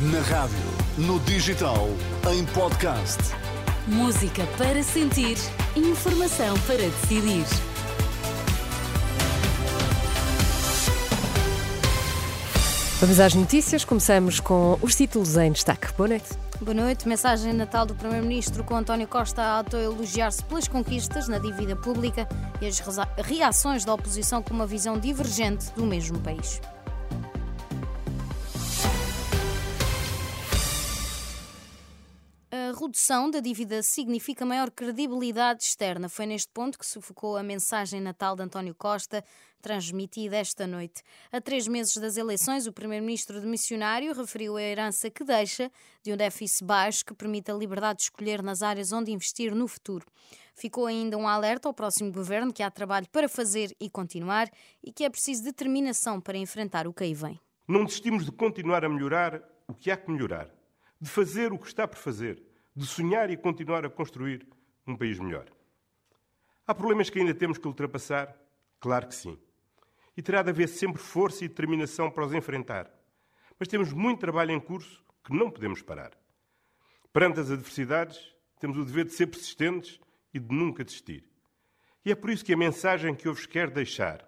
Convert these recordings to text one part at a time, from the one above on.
Na rádio, no digital, em podcast. Música para sentir, informação para decidir. Vamos às notícias. Começamos com os títulos em destaque. Boa noite. Boa noite. Mensagem natal do Primeiro-Ministro com António Costa a elogiar-se pelas conquistas na dívida pública e as reações da oposição com uma visão divergente do mesmo país. Redução da dívida significa maior credibilidade externa. Foi neste ponto que se focou a mensagem natal de António Costa, transmitida esta noite. A três meses das eleições, o primeiro-ministro de missionário referiu a herança que deixa de um déficit baixo que permite a liberdade de escolher nas áreas onde investir no futuro. Ficou ainda um alerta ao próximo governo que há trabalho para fazer e continuar e que é preciso determinação para enfrentar o que aí vem. Não desistimos de continuar a melhorar o que há que melhorar de fazer o que está por fazer, de sonhar e continuar a construir um país melhor. Há problemas que ainda temos que ultrapassar? Claro que sim. E terá de haver sempre força e determinação para os enfrentar. Mas temos muito trabalho em curso que não podemos parar. Perante as adversidades, temos o dever de ser persistentes e de nunca desistir. E é por isso que a mensagem que eu vos quero deixar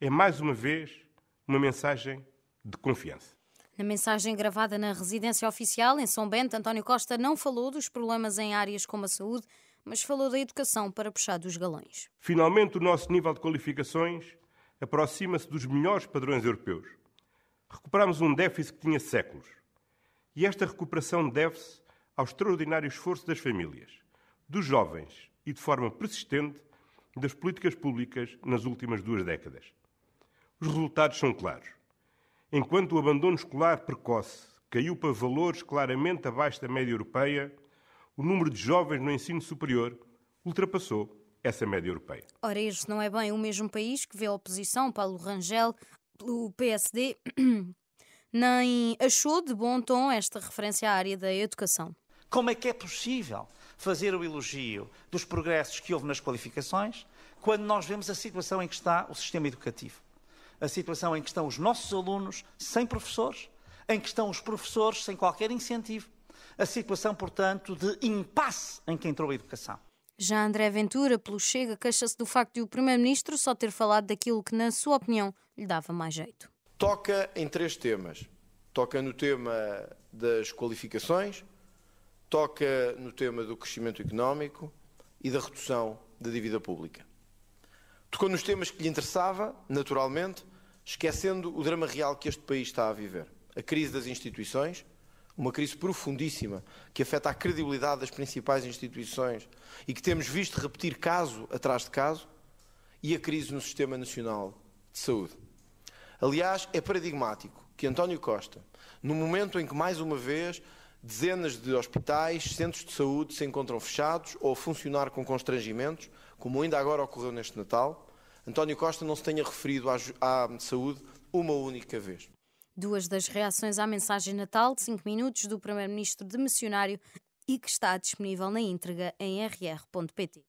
é, mais uma vez, uma mensagem de confiança. Na mensagem gravada na residência oficial em São Bento, António Costa não falou dos problemas em áreas como a saúde, mas falou da educação para puxar dos galões. Finalmente, o nosso nível de qualificações aproxima-se dos melhores padrões europeus. Recuperamos um déficit que tinha séculos. E esta recuperação deve-se ao extraordinário esforço das famílias, dos jovens e, de forma persistente, das políticas públicas nas últimas duas décadas. Os resultados são claros. Enquanto o abandono escolar precoce caiu para valores claramente abaixo da média europeia, o número de jovens no ensino superior ultrapassou essa média europeia. Ora, este não é bem o mesmo país que vê a oposição, Paulo Rangel, pelo PSD, nem achou de bom tom esta referência à área da educação. Como é que é possível fazer o elogio dos progressos que houve nas qualificações quando nós vemos a situação em que está o sistema educativo? A situação em que estão os nossos alunos sem professores, em que estão os professores sem qualquer incentivo, a situação, portanto, de impasse em que entrou a educação. Já André Ventura, pelo Chega, queixa-se do facto de o Primeiro-Ministro só ter falado daquilo que, na sua opinião, lhe dava mais jeito. Toca em três temas. Toca no tema das qualificações, toca no tema do crescimento económico e da redução da dívida pública. Tocou nos temas que lhe interessava, naturalmente, esquecendo o drama real que este país está a viver. A crise das instituições, uma crise profundíssima que afeta a credibilidade das principais instituições e que temos visto repetir caso atrás de caso, e a crise no Sistema Nacional de Saúde. Aliás, é paradigmático que António Costa, no momento em que, mais uma vez, dezenas de hospitais, centros de saúde se encontram fechados ou a funcionar com constrangimentos, como ainda agora ocorreu neste Natal, António Costa não se tenha referido à, à saúde uma única vez. Duas das reações à mensagem natal de 5 minutos do Primeiro-Ministro de Missionário e que está disponível na íntegra em rr.pt.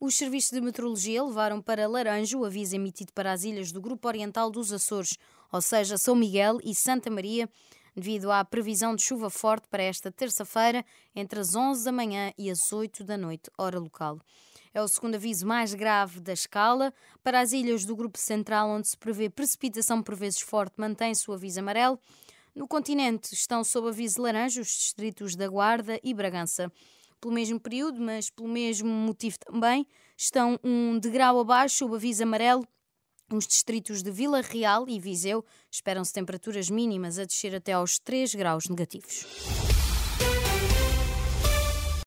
Os serviços de meteorologia levaram para Laranjo o aviso emitido para as ilhas do Grupo Oriental dos Açores, ou seja, São Miguel e Santa Maria, devido à previsão de chuva forte para esta terça-feira, entre as 11 da manhã e as 8 da noite, hora local. É o segundo aviso mais grave da escala. Para as ilhas do Grupo Central, onde se prevê precipitação por vezes forte, mantém-se o aviso amarelo. No continente estão sob aviso laranja os distritos da Guarda e Bragança. Pelo mesmo período, mas pelo mesmo motivo também, estão um degrau abaixo o aviso amarelo nos distritos de Vila Real e Viseu esperam-se temperaturas mínimas a descer até aos 3 graus negativos.